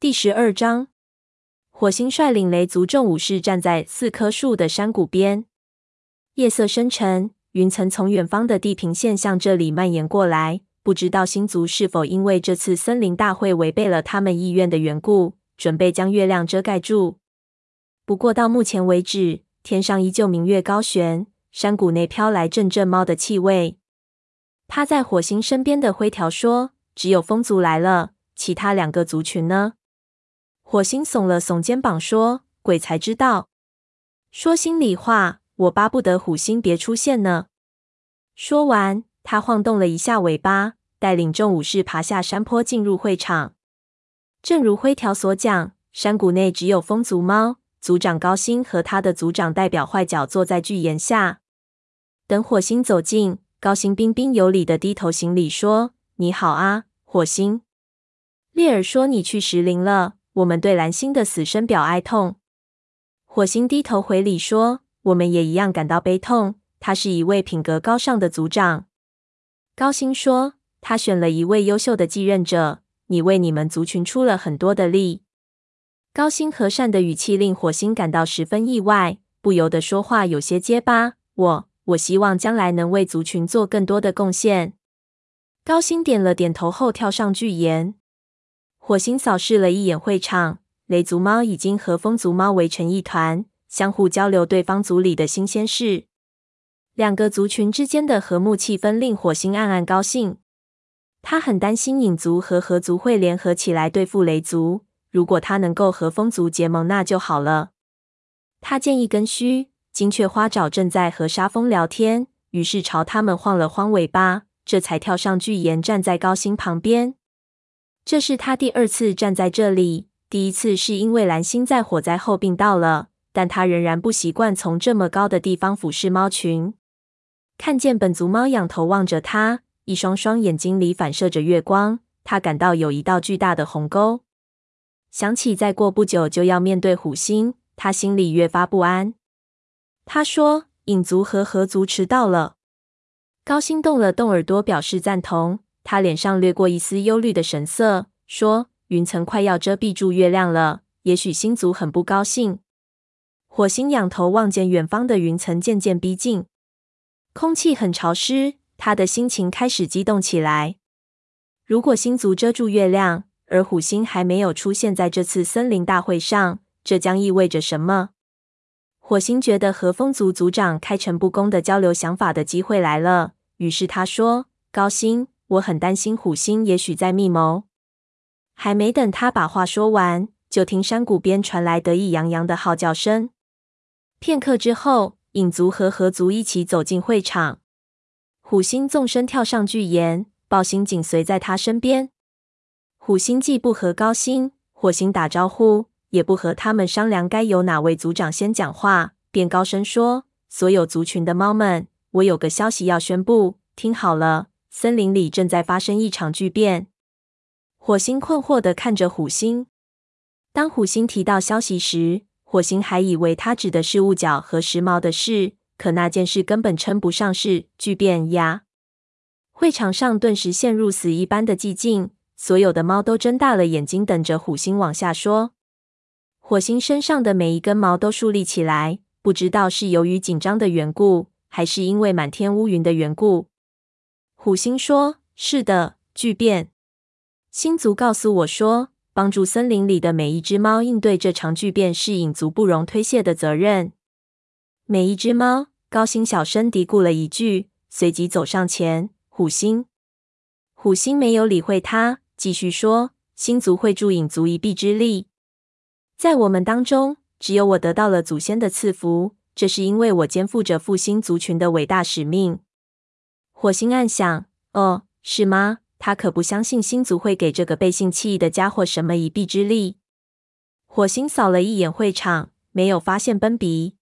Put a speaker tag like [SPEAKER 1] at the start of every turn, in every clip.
[SPEAKER 1] 第十二章，火星率领雷族众武士站在四棵树的山谷边。夜色深沉，云层从远方的地平线向这里蔓延过来。不知道星族是否因为这次森林大会违背了他们意愿的缘故，准备将月亮遮盖住。不过到目前为止，天上依旧明月高悬，山谷内飘来阵阵猫的气味。趴在火星身边的灰条说：“只有风族来了，其他两个族群呢？”火星耸了耸肩膀说：“鬼才知道。说心里话，我巴不得虎星别出现呢。”说完，他晃动了一下尾巴，带领众武士爬下山坡，进入会场。正如灰条所讲，山谷内只有风族猫。族长高星和他的族长代表坏角坐在巨岩下。等火星走近，高星彬彬有礼地低头行礼说：“你好啊，火星。”列尔说：“你去石林了。”我们对蓝星的死深表哀痛。火星低头回礼说：“我们也一样感到悲痛。他是一位品格高尚的族长。”高星说：“他选了一位优秀的继任者。你为你们族群出了很多的力。”高星和善的语气令火星感到十分意外，不由得说话有些结巴。我我希望将来能为族群做更多的贡献。高星点了点头后，跳上巨岩。火星扫视了一眼会场，雷族猫已经和风族猫围成一团，相互交流对方族里的新鲜事。两个族群之间的和睦气氛令火星暗暗高兴。他很担心影族和河族会联合起来对付雷族，如果他能够和风族结盟，那就好了。他建议根须，金雀花爪正在和沙风聊天，于是朝他们晃了晃尾巴，这才跳上巨岩，站在高星旁边。这是他第二次站在这里。第一次是因为蓝星在火灾后病倒了，但他仍然不习惯从这么高的地方俯视猫群。看见本族猫仰头望着他，一双双眼睛里反射着月光，他感到有一道巨大的鸿沟。想起再过不久就要面对虎星，他心里越发不安。他说：“影族和河族迟到了。”高星动了动耳朵，表示赞同。他脸上掠过一丝忧虑的神色，说：“云层快要遮蔽住月亮了，也许星族很不高兴。”火星仰头望见远方的云层渐渐逼近，空气很潮湿，他的心情开始激动起来。如果星族遮住月亮，而虎星还没有出现在这次森林大会上，这将意味着什么？火星觉得和风族族长开诚布公的交流想法的机会来了，于是他说：“高星。”我很担心虎星也许在密谋。还没等他把话说完，就听山谷边传来得意洋洋的号叫声。片刻之后，影族和河族一起走进会场。虎星纵身跳上巨岩，豹星紧随在他身边。虎星既不和高星、火星打招呼，也不和他们商量该由哪位族长先讲话，便高声说：“所有族群的猫们，我有个消息要宣布，听好了。”森林里正在发生一场巨变。火星困惑的看着虎星。当虎星提到消息时，火星还以为他指的是雾角和时髦的事，可那件事根本称不上是巨变呀。会场上顿时陷入死一般的寂静，所有的猫都睁大了眼睛等着虎星往下说。火星身上的每一根毛都竖立起来，不知道是由于紧张的缘故，还是因为满天乌云的缘故。虎星说：“是的，巨变。星族告诉我说，帮助森林里的每一只猫应对这场巨变是影族不容推卸的责任。每一只猫。”高星小声嘀咕了一句，随即走上前。虎星，虎星没有理会他，继续说：“星族会助影族一臂之力。在我们当中，只有我得到了祖先的赐福，这是因为我肩负着复兴族群的伟大使命。”火星暗想：“哦，是吗？他可不相信星族会给这个背信弃义的家伙什么一臂之力。”火星扫了一眼会场，没有发现奔比。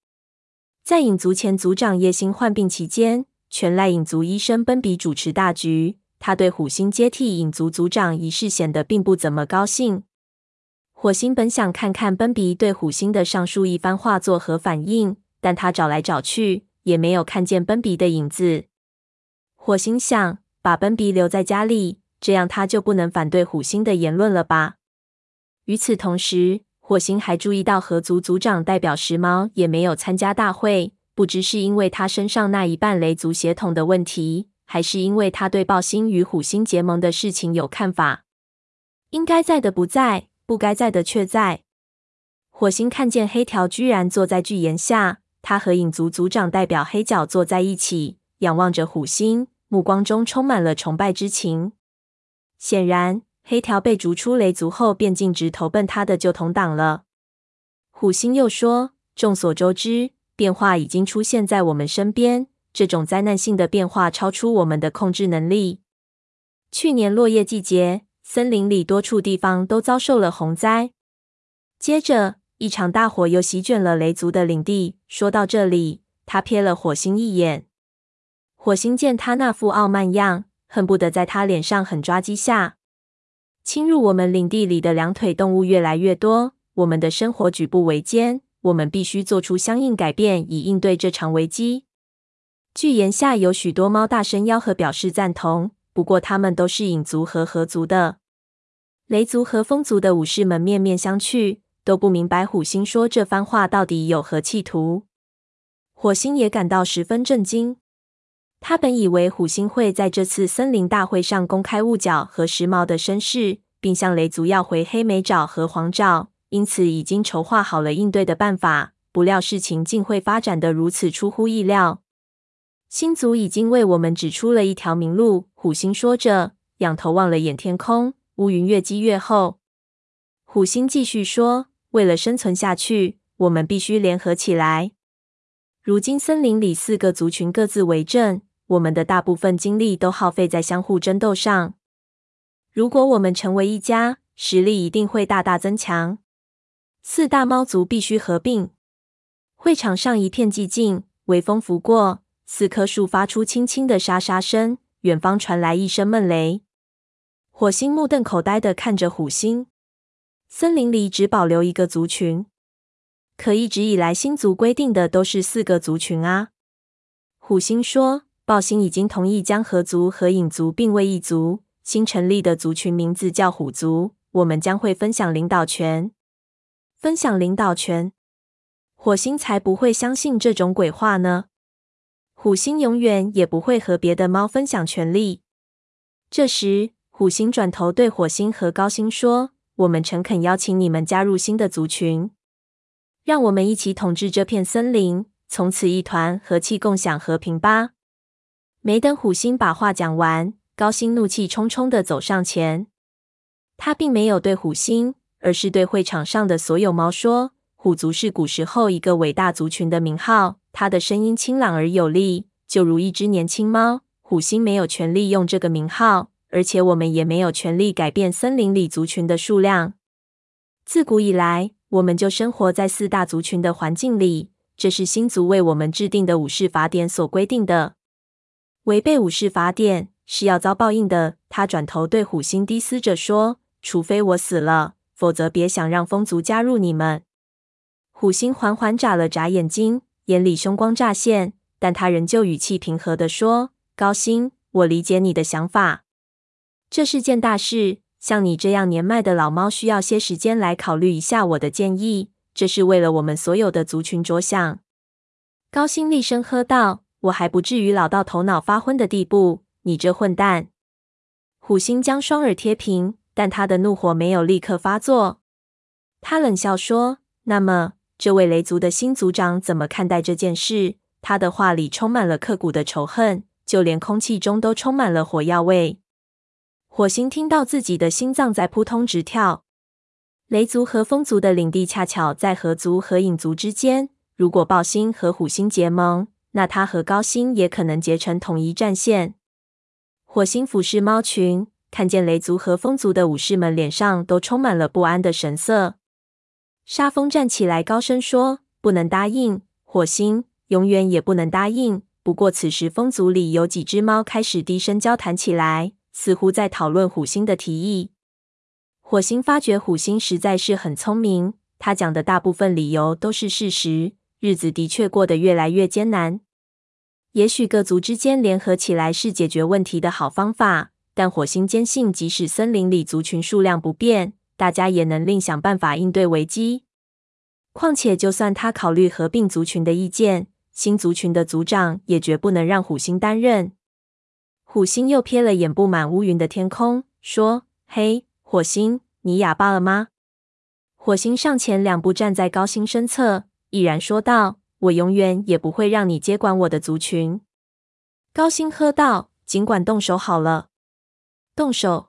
[SPEAKER 1] 在影族前族长叶星患病期间，全赖影族医生奔比主持大局。他对虎星接替影族族长一事显得并不怎么高兴。火星本想看看奔比对虎星的上述一番话作何反应，但他找来找去，也没有看见奔比的影子。火星想把奔比留在家里，这样他就不能反对虎星的言论了吧？与此同时，火星还注意到河族族长代表时髦也没有参加大会，不知是因为他身上那一半雷族血统的问题，还是因为他对暴星与虎星结盟的事情有看法。应该在的不在，不该在的却在。火星看见黑条居然坐在巨岩下，他和影族族长代表黑角坐在一起，仰望着虎星，目光中充满了崇拜之情。显然。黑条被逐出雷族后，便径直投奔他的旧同党了。虎星又说：“众所周知，变化已经出现在我们身边。这种灾难性的变化超出我们的控制能力。去年落叶季节，森林里多处地方都遭受了洪灾。接着，一场大火又席卷了雷族的领地。”说到这里，他瞥了火星一眼。火星见他那副傲慢样，恨不得在他脸上狠抓几下。侵入我们领地里的两腿动物越来越多，我们的生活举步维艰。我们必须做出相应改变，以应对这场危机。巨岩下有许多猫大声吆喝，表示赞同。不过，他们都是影族和河族的。雷族和风族的武士们面面相觑，都不明白虎星说这番话到底有何企图。火星也感到十分震惊。他本以为虎星会在这次森林大会上公开雾角和时髦的身世，并向雷族要回黑莓爪和黄爪，因此已经筹划好了应对的办法。不料事情竟会发展得如此出乎意料。星族已经为我们指出了一条明路。虎星说着，仰头望了眼天空，乌云越积越厚。虎星继续说：“为了生存下去，我们必须联合起来。如今森林里四个族群各自为政。”我们的大部分精力都耗费在相互争斗上。如果我们成为一家，实力一定会大大增强。四大猫族必须合并。会场上一片寂静，微风拂过，四棵树发出轻轻的沙沙声。远方传来一声闷雷。火星目瞪口呆的看着虎星。森林里只保留一个族群，可一直以来星族规定的都是四个族群啊。虎星说。暴星已经同意将河族和影族并为一族，新成立的族群名字叫虎族。我们将会分享领导权。分享领导权？火星才不会相信这种鬼话呢！虎星永远也不会和别的猫分享权力。这时，虎星转头对火星和高星说：“我们诚恳邀请你们加入新的族群，让我们一起统治这片森林，从此一团和气，共享和平吧。”没等虎星把话讲完，高星怒气冲冲地走上前。他并没有对虎星，而是对会场上的所有猫说：“虎族是古时候一个伟大族群的名号。”他的声音清朗而有力，就如一只年轻猫。虎星没有权利用这个名号，而且我们也没有权利改变森林里族群的数量。自古以来，我们就生活在四大族群的环境里，这是星族为我们制定的武士法典所规定的。违背武士法典是要遭报应的。他转头对虎星低嘶着说：“除非我死了，否则别想让风族加入你们。”虎星缓缓眨了眨眼睛，眼里凶光乍现，但他仍旧语气平和地说：“高星，我理解你的想法。这是件大事，像你这样年迈的老猫需要些时间来考虑一下我的建议。这是为了我们所有的族群着想。”高星厉声喝道。我还不至于老到头脑发昏的地步，你这混蛋！虎星将双耳贴平，但他的怒火没有立刻发作。他冷笑说：“那么，这位雷族的新族长怎么看待这件事？”他的话里充满了刻骨的仇恨，就连空气中都充满了火药味。火星听到自己的心脏在扑通直跳。雷族和风族的领地恰巧在河族和影族之间，如果暴星和虎星结盟，那他和高星也可能结成统一战线。火星俯视猫群，看见雷族和风族的武士们脸上都充满了不安的神色。沙风站起来，高声说：“不能答应，火星，永远也不能答应。”不过，此时风族里有几只猫开始低声交谈起来，似乎在讨论虎星的提议。火星发觉虎星实在是很聪明，他讲的大部分理由都是事实。日子的确过得越来越艰难。也许各族之间联合起来是解决问题的好方法，但火星坚信，即使森林里族群数量不变，大家也能另想办法应对危机。况且，就算他考虑合并族群的意见，新族群的族长也绝不能让虎星担任。虎星又瞥了眼布满乌云的天空，说：“嘿，火星，你哑巴了吗？”火星上前两步，站在高星身侧，毅然说道：“我永远也不会让你接管我的族群。”高星喝道：“尽管动手好了。”动手！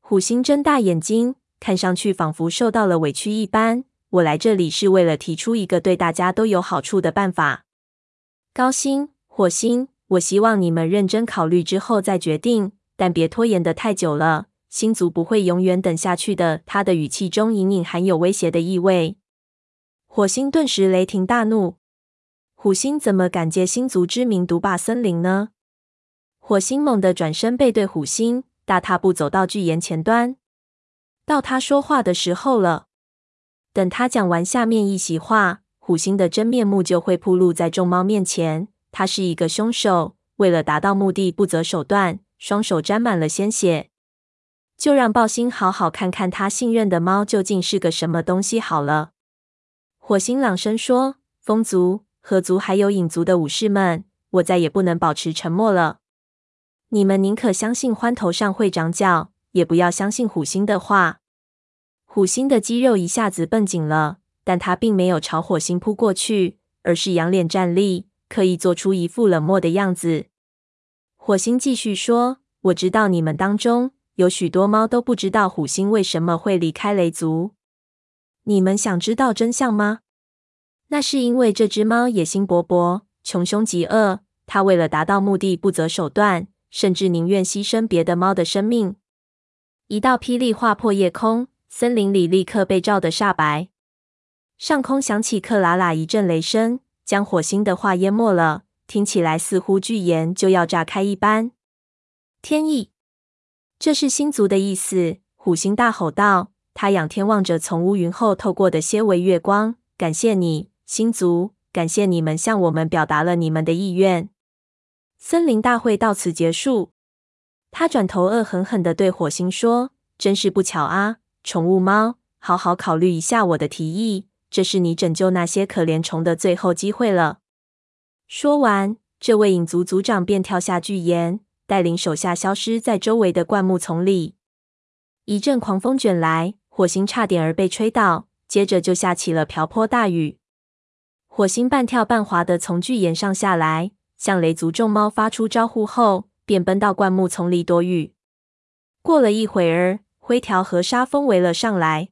[SPEAKER 1] 虎星睁大眼睛，看上去仿佛受到了委屈一般。我来这里是为了提出一个对大家都有好处的办法。高星、火星，我希望你们认真考虑之后再决定，但别拖延得太久了。星族不会永远等下去的。他的语气中隐隐含有威胁的意味。火星顿时雷霆大怒：虎星怎么敢借星族之名独霸森林呢？火星猛地转身背对虎星，大踏步走到巨岩前端。到他说话的时候了。等他讲完下面一席话，虎星的真面目就会暴露在众猫面前。他是一个凶手，为了达到目的不择手段，双手沾满了鲜血。就让豹星好好看看他信任的猫究竟是个什么东西好了。火星朗声说：“风族、河族还有影族的武士们，我再也不能保持沉默了。你们宁可相信獾头上会长角，也不要相信虎星的话。”虎星的肌肉一下子绷紧了，但他并没有朝火星扑过去，而是仰脸站立，刻意做出一副冷漠的样子。火星继续说：“我知道你们当中有许多猫都不知道虎星为什么会离开雷族。你们想知道真相吗？那是因为这只猫野心勃勃，穷凶极恶，它为了达到目的不择手段，甚至宁愿牺牲别的猫的生命。”一道霹雳划破夜空。森林里立刻被照得煞白，上空响起克拉拉一阵雷声，将火星的话淹没了。听起来似乎巨岩就要炸开一般。天意，这是星族的意思！虎星大吼道。他仰天望着从乌云后透过的些微月光，感谢你，星族，感谢你们向我们表达了你们的意愿。森林大会到此结束。他转头恶狠狠地对火星说：“真是不巧啊！”宠物猫，好好考虑一下我的提议。这是你拯救那些可怜虫的最后机会了。说完，这位影族族长便跳下巨岩，带领手下消失在周围的灌木丛里。一阵狂风卷来，火星差点儿被吹倒，接着就下起了瓢泼大雨。火星半跳半滑地从巨岩上下来，向雷族众猫发出招呼后，便奔到灌木丛里躲雨。过了一会儿。灰条和沙风围了上来，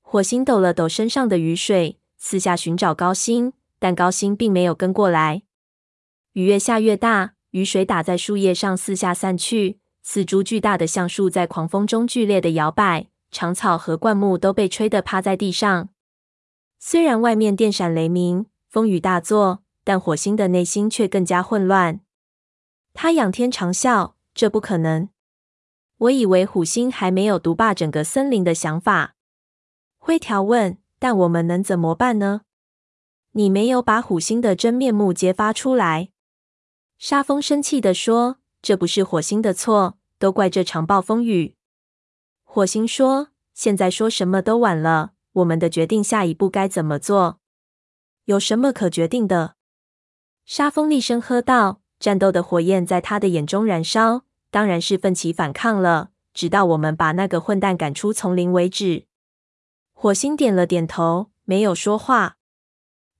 [SPEAKER 1] 火星抖了抖身上的雨水，四下寻找高星，但高星并没有跟过来。雨越下越大，雨水打在树叶上，四下散去。四株巨大的橡树在狂风中剧烈的摇摆，长草和灌木都被吹得趴在地上。虽然外面电闪雷鸣，风雨大作，但火星的内心却更加混乱。他仰天长啸：“这不可能！”我以为虎星还没有独霸整个森林的想法。灰条问：“但我们能怎么办呢？”你没有把虎星的真面目揭发出来。沙风生气地说：“这不是火星的错，都怪这场暴风雨。”火星说：“现在说什么都晚了。我们的决定，下一步该怎么做？有什么可决定的？”沙风厉声喝道：“战斗的火焰在他的眼中燃烧。”当然是奋起反抗了，直到我们把那个混蛋赶出丛林为止。火星点了点头，没有说话。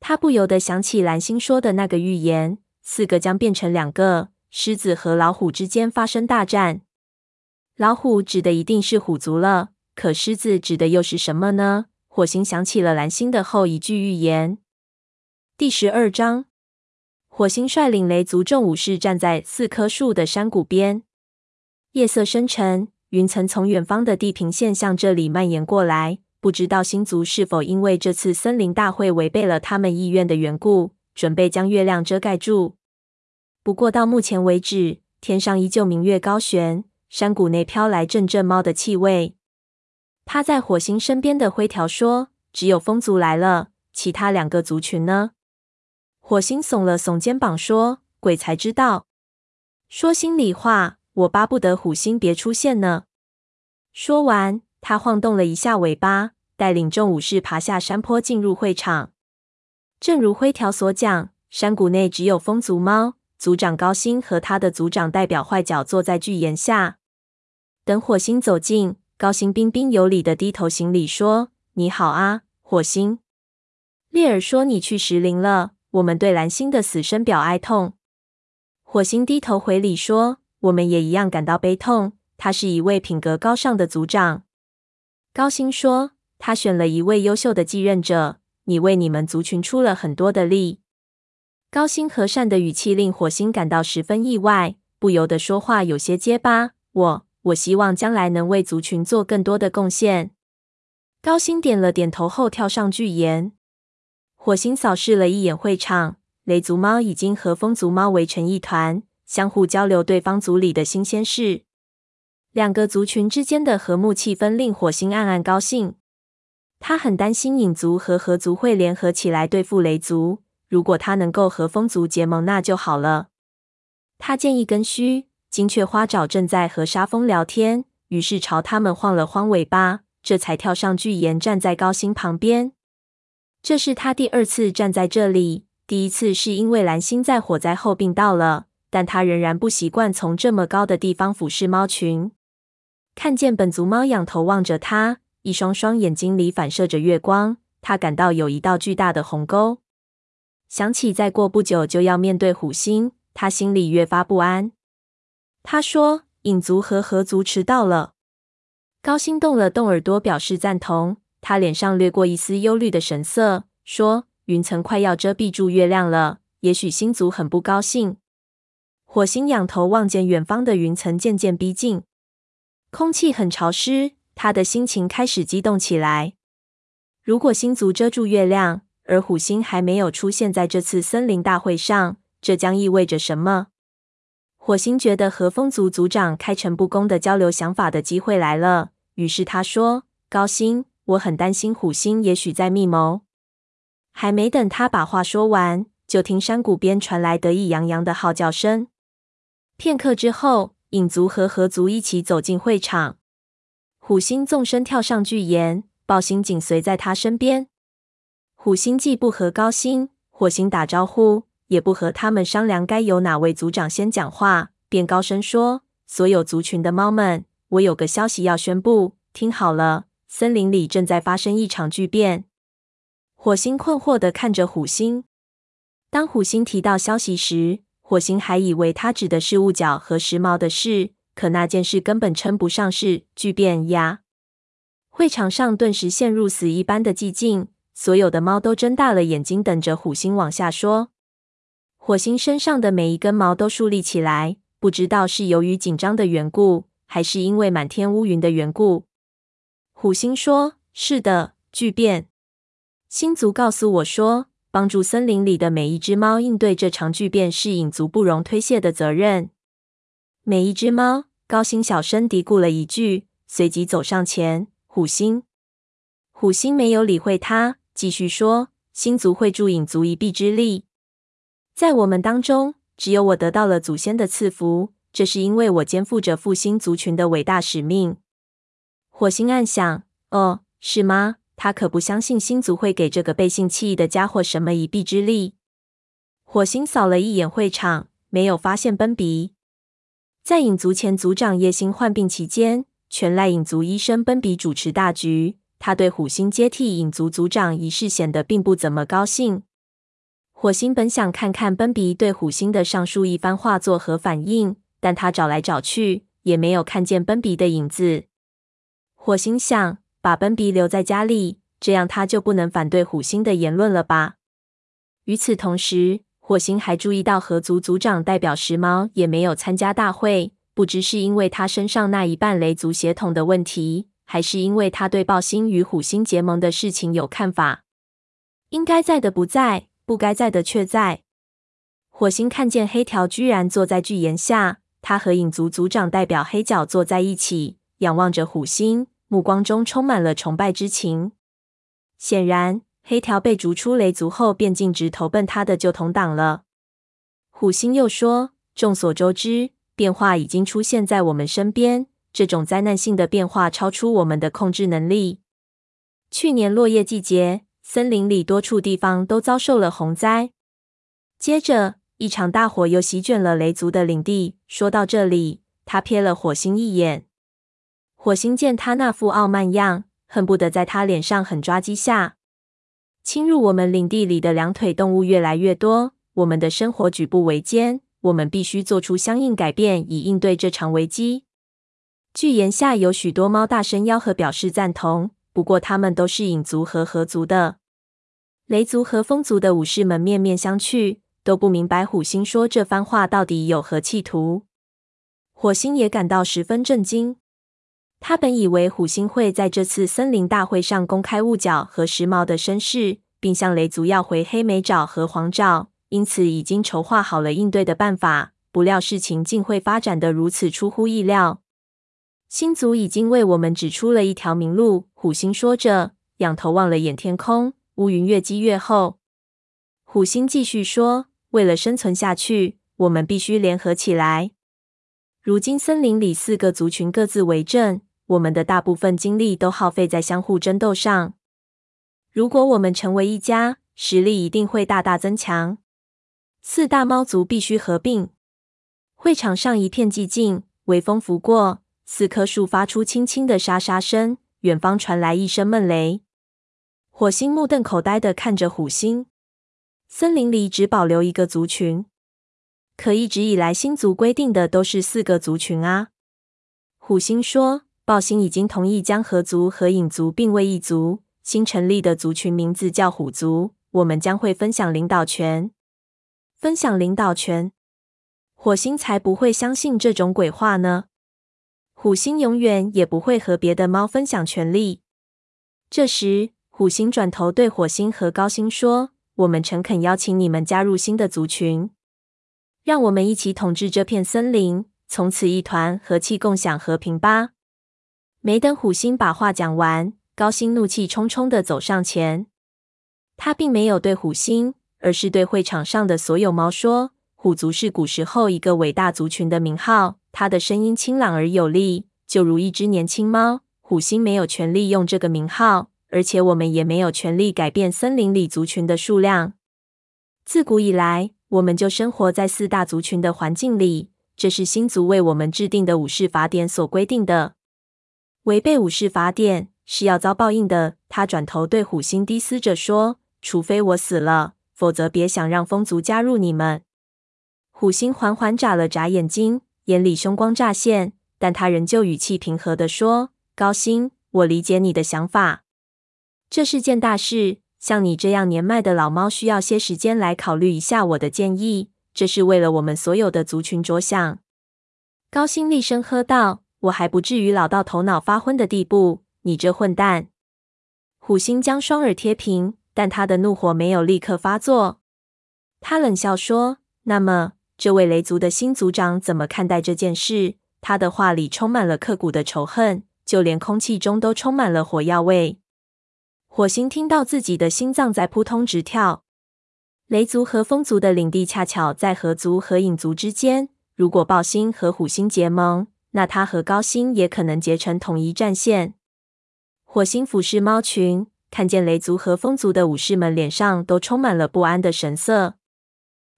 [SPEAKER 1] 他不由得想起蓝星说的那个预言：四个将变成两个，狮子和老虎之间发生大战。老虎指的一定是虎族了，可狮子指的又是什么呢？火星想起了蓝星的后一句预言。第十二章，火星率领雷族众武士站在四棵树的山谷边。夜色深沉，云层从远方的地平线向这里蔓延过来。不知道星族是否因为这次森林大会违背了他们意愿的缘故，准备将月亮遮盖住。不过到目前为止，天上依旧明月高悬，山谷内飘来阵阵猫的气味。趴在火星身边的灰条说：“只有风族来了，其他两个族群呢？”火星耸了耸肩膀说：“鬼才知道。说心里话。”我巴不得虎星别出现呢。说完，他晃动了一下尾巴，带领众武士爬下山坡，进入会场。正如灰条所讲，山谷内只有风族猫族长高星和他的族长代表坏脚坐在巨岩下。等火星走近，高星彬彬有礼的低头行礼，说：“你好啊，火星。”列尔说：“你去石林了，我们对蓝星的死深表哀痛。”火星低头回礼说：“我们也一样感到悲痛。他是一位品格高尚的族长。”高星说：“他选了一位优秀的继任者。你为你们族群出了很多的力。”高星和善的语气令火星感到十分意外，不由得说话有些结巴。我我希望将来能为族群做更多的贡献。高星点了点头后跳上巨岩。火星扫视了一眼会场。雷族猫已经和风族猫围成一团，相互交流对方族里的新鲜事。两个族群之间的和睦气氛令火星暗暗高兴。他很担心影族和河族会联合起来对付雷族。如果他能够和风族结盟，那就好了。他建议根须金雀花爪正在和沙蜂聊天，于是朝他们晃了晃尾巴，这才跳上巨岩，站在高星旁边。这是他第二次站在这里。第一次是因为蓝星在火灾后病倒了，但他仍然不习惯从这么高的地方俯视猫群。看见本族猫仰头望着他，一双双眼睛里反射着月光，他感到有一道巨大的鸿沟。想起再过不久就要面对虎星，他心里越发不安。他说：“影族和河族迟到了。”高星动了动耳朵，表示赞同。他脸上掠过一丝忧虑的神色，说。云层快要遮蔽住月亮了，也许星族很不高兴。火星仰头望见远方的云层渐渐逼近，空气很潮湿，他的心情开始激动起来。如果星族遮住月亮，而虎星还没有出现在这次森林大会上，这将意味着什么？火星觉得和风族族长开诚布公的交流想法的机会来了，于是他说：“高星，我很担心虎星也许在密谋。”还没等他把话说完，就听山谷边传来得意洋洋的号叫声。片刻之后，影族和河族一起走进会场。虎星纵身跳上巨岩，豹星紧随在他身边。虎星既不和高星、火星打招呼，也不和他们商量该由哪位族长先讲话，便高声说：“所有族群的猫们，我有个消息要宣布，听好了，森林里正在发生一场巨变。”火星困惑地看着虎星。当虎星提到消息时，火星还以为他指的是雾角和时髦的事，可那件事根本称不上是巨变呀。会场上顿时陷入死一般的寂静，所有的猫都睁大了眼睛等着虎星往下说。火星身上的每一根毛都竖立起来，不知道是由于紧张的缘故，还是因为满天乌云的缘故。虎星说：“是的，巨变。”星族告诉我说，帮助森林里的每一只猫应对这场巨变是影族不容推卸的责任。每一只猫，高星小声嘀咕了一句，随即走上前。虎星，虎星没有理会他，继续说：“星族会助影族一臂之力。在我们当中，只有我得到了祖先的赐福，这是因为我肩负着复兴族群的伟大使命。”火星暗想：“哦，是吗？”他可不相信星族会给这个背信弃义的家伙什么一臂之力。火星扫了一眼会场，没有发现奔比。在影族前族长叶星患病期间，全赖影族医生奔比主持大局。他对虎星接替影族族长一事显得并不怎么高兴。火星本想看看奔比对虎星的上述一番话作何反应，但他找来找去也没有看见奔比的影子。火星想。把奔比留在家里，这样他就不能反对虎星的言论了吧？与此同时，火星还注意到河族族长代表时髦也没有参加大会，不知是因为他身上那一半雷族血统的问题，还是因为他对暴星与虎星结盟的事情有看法。应该在的不在，不该在的却在。火星看见黑条居然坐在巨岩下，他和影族族长代表黑角坐在一起，仰望着虎星。目光中充满了崇拜之情。显然，黑条被逐出雷族后，便径直投奔他的旧同党了。虎星又说：“众所周知，变化已经出现在我们身边。这种灾难性的变化超出我们的控制能力。去年落叶季节，森林里多处地方都遭受了洪灾。接着，一场大火又席卷了雷族的领地。说到这里，他瞥了火星一眼。火星见他那副傲慢样，恨不得在他脸上狠抓几下。侵入我们领地里的两腿动物越来越多，我们的生活举步维艰。我们必须做出相应改变，以应对这场危机。据言下有许多猫大声吆喝表示赞同，不过他们都是影族和河族的。雷族和风族的武士们面面相觑，都不明白虎星说这番话到底有何企图。火星也感到十分震惊。他本以为虎星会在这次森林大会上公开雾角和时髦的身世，并向雷族要回黑莓爪和黄爪。因此，已经筹划好了应对的办法。不料事情竟会发展得如此出乎意料。星族已经为我们指出了一条明路。虎星说着，仰头望了眼天空，乌云越积越厚。虎星继续说：“为了生存下去，我们必须联合起来。如今森林里四个族群各自为政，我们的大部分精力都耗费在相互争斗上。如果我们成为一家，实力一定会大大增强。”四大猫族必须合并。会场上一片寂静，微风拂过，四棵树发出轻轻的沙沙声。远方传来一声闷雷。火星目瞪口呆的看着虎星。森林里只保留一个族群，可一直以来星族规定的都是四个族群啊。虎星说：“豹星已经同意将河族和影族并为一族，新成立的族群名字叫虎族。我们将会分享领导权。”分享领导权，火星才不会相信这种鬼话呢。虎星永远也不会和别的猫分享权力。这时，虎星转头对火星和高星说：“我们诚恳邀请你们加入新的族群，让我们一起统治这片森林，从此一团和气，共享和平吧。”没等虎星把话讲完，高星怒气冲冲地走上前。他并没有对虎星。而是对会场上的所有猫说：“虎族是古时候一个伟大族群的名号。”他的声音清朗而有力，就如一只年轻猫。虎星没有权利用这个名号，而且我们也没有权利改变森林里族群的数量。自古以来，我们就生活在四大族群的环境里，这是星族为我们制定的武士法典所规定的。违背武士法典是要遭报应的。他转头对虎星低嘶着说：“除非我死了。”否则，别想让风族加入你们。虎星缓缓眨了眨眼睛，眼里凶光乍现，但他仍旧语气平和地说：“高星，我理解你的想法。这是件大事，像你这样年迈的老猫，需要些时间来考虑一下我的建议。这是为了我们所有的族群着想。”高星厉声喝道：“我还不至于老到头脑发昏的地步，你这混蛋！”虎星将双耳贴平。但他的怒火没有立刻发作。他冷笑说：“那么，这位雷族的新族长怎么看待这件事？”他的话里充满了刻骨的仇恨，就连空气中都充满了火药味。火星听到自己的心脏在扑通直跳。雷族和风族的领地恰巧在河族和影族之间。如果豹星和虎星结盟，那他和高星也可能结成统一战线。火星俯视猫群。看见雷族和风族的武士们脸上都充满了不安的神色，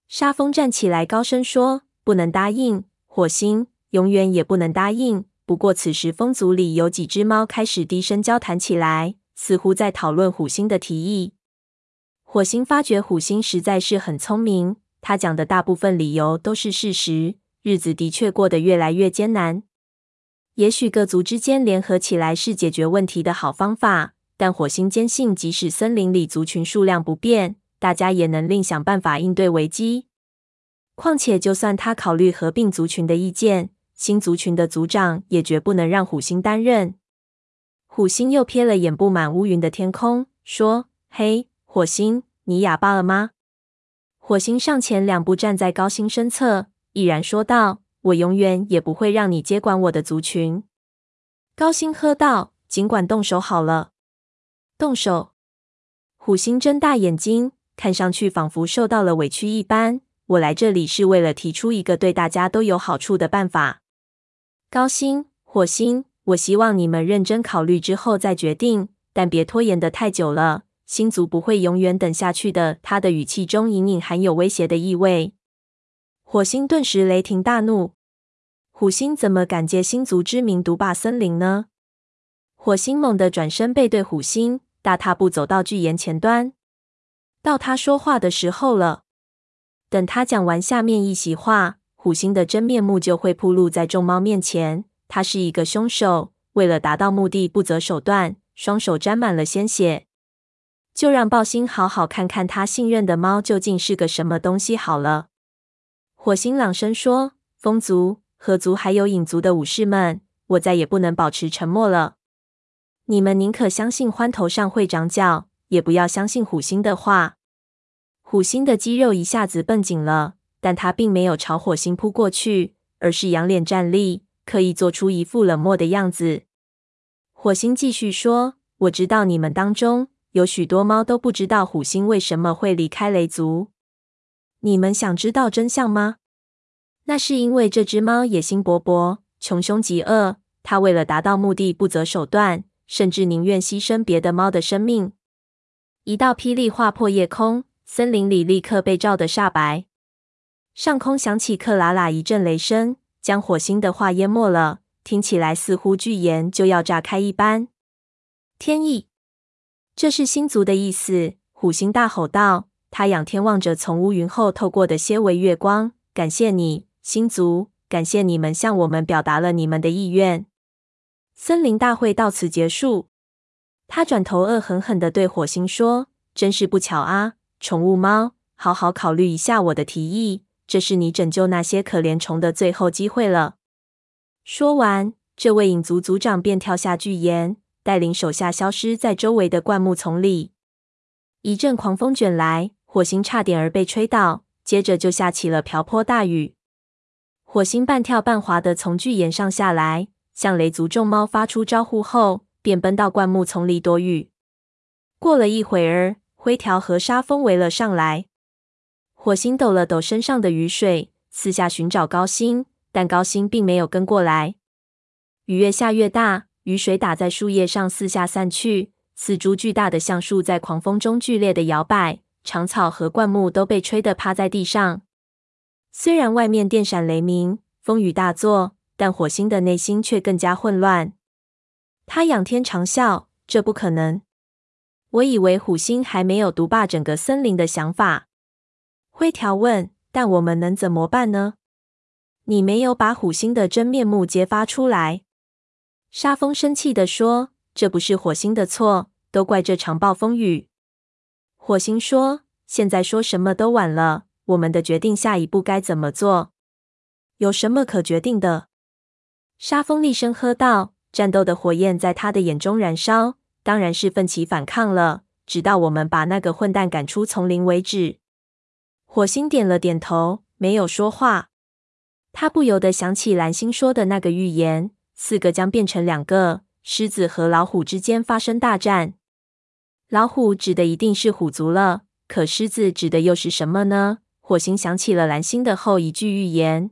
[SPEAKER 1] 沙风站起来高声说：“不能答应，火星，永远也不能答应。”不过此时风族里有几只猫开始低声交谈起来，似乎在讨论虎星的提议。火星发觉虎星实在是很聪明，他讲的大部分理由都是事实。日子的确过得越来越艰难，也许各族之间联合起来是解决问题的好方法。但火星坚信，即使森林里族群数量不变，大家也能另想办法应对危机。况且，就算他考虑合并族群的意见，新族群的族长也绝不能让虎星担任。虎星又瞥了眼布满乌云的天空，说：“嘿，火星，你哑巴了吗？”火星上前两步，站在高星身侧，毅然说道：“我永远也不会让你接管我的族群。”高星喝道：“尽管动手好了。”动手！虎星睁大眼睛，看上去仿佛受到了委屈一般。我来这里是为了提出一个对大家都有好处的办法。高星、火星，我希望你们认真考虑之后再决定，但别拖延得太久了。星族不会永远等下去的。他的语气中隐隐含有威胁的意味。火星顿时雷霆大怒：虎星怎么敢借星族之名独霸森林呢？火星猛地转身背对虎星，大踏步走到巨岩前端。到他说话的时候了。等他讲完下面一席话，虎星的真面目就会暴露在众猫面前。他是一个凶手，为了达到目的不择手段，双手沾满了鲜血。就让暴星好好看看他信任的猫究竟是个什么东西好了。火星朗声说：“风族、河族还有影族的武士们，我再也不能保持沉默了。你们宁可相信獾头上会长角，也不要相信虎星的话。”虎星的肌肉一下子绷紧了，但他并没有朝火星扑过去，而是仰脸站立，刻意做出一副冷漠的样子。火星继续说：“我知道你们当中。”有许多猫都不知道虎星为什么会离开雷族。你们想知道真相吗？那是因为这只猫野心勃勃、穷凶极恶，它为了达到目的不择手段，甚至宁愿牺牲别的猫的生命。一道霹雳划破夜空，森林里立刻被照得煞白。上空响起克拉拉一阵雷声，将火星的话淹没了，听起来似乎巨岩就要炸开一般。天意。这是星族的意思。虎星大吼道：“他仰天望着从乌云后透过的些微月光，感谢你，星族，感谢你们向我们表达了你们的意愿。”森林大会到此结束。他转头恶狠狠地对火星说：“真是不巧啊，宠物猫，好好考虑一下我的提议，这是你拯救那些可怜虫的最后机会了。”说完，这位影族族长便跳下巨岩。带领手下消失在周围的灌木丛里。一阵狂风卷来，火星差点儿被吹倒，接着就下起了瓢泼大雨。火星半跳半滑的从巨岩上下来，向雷族众猫发出招呼后，便奔到灌木丛里躲雨。过了一会儿，灰条和沙风围了上来。火星抖了抖身上的雨水，四下寻找高星，但高星并没有跟过来。雨越下越大。雨水打在树叶上，四下散去。四株巨大的橡树在狂风中剧烈的摇摆，长草和灌木都被吹得趴在地上。虽然外面电闪雷鸣，风雨大作，但火星的内心却更加混乱。他仰天长啸：“这不可能！我以为虎星还没有独霸整个森林的想法。”灰条问：“但我们能怎么办呢？你没有把虎星的真面目揭发出来。”沙风生气地说：“这不是火星的错，都怪这场暴风雨。”火星说：“现在说什么都晚了。我们的决定，下一步该怎么做？有什么可决定的？”沙风厉声喝道：“战斗的火焰在他的眼中燃烧，当然是奋起反抗了，直到我们把那个混蛋赶出丛林为止。”火星点了点头，没有说话。他不由得想起蓝星说的那个预言。四个将变成两个，狮子和老虎之间发生大战。老虎指的一定是虎族了，可狮子指的又是什么呢？火星想起了蓝星的后一句预言。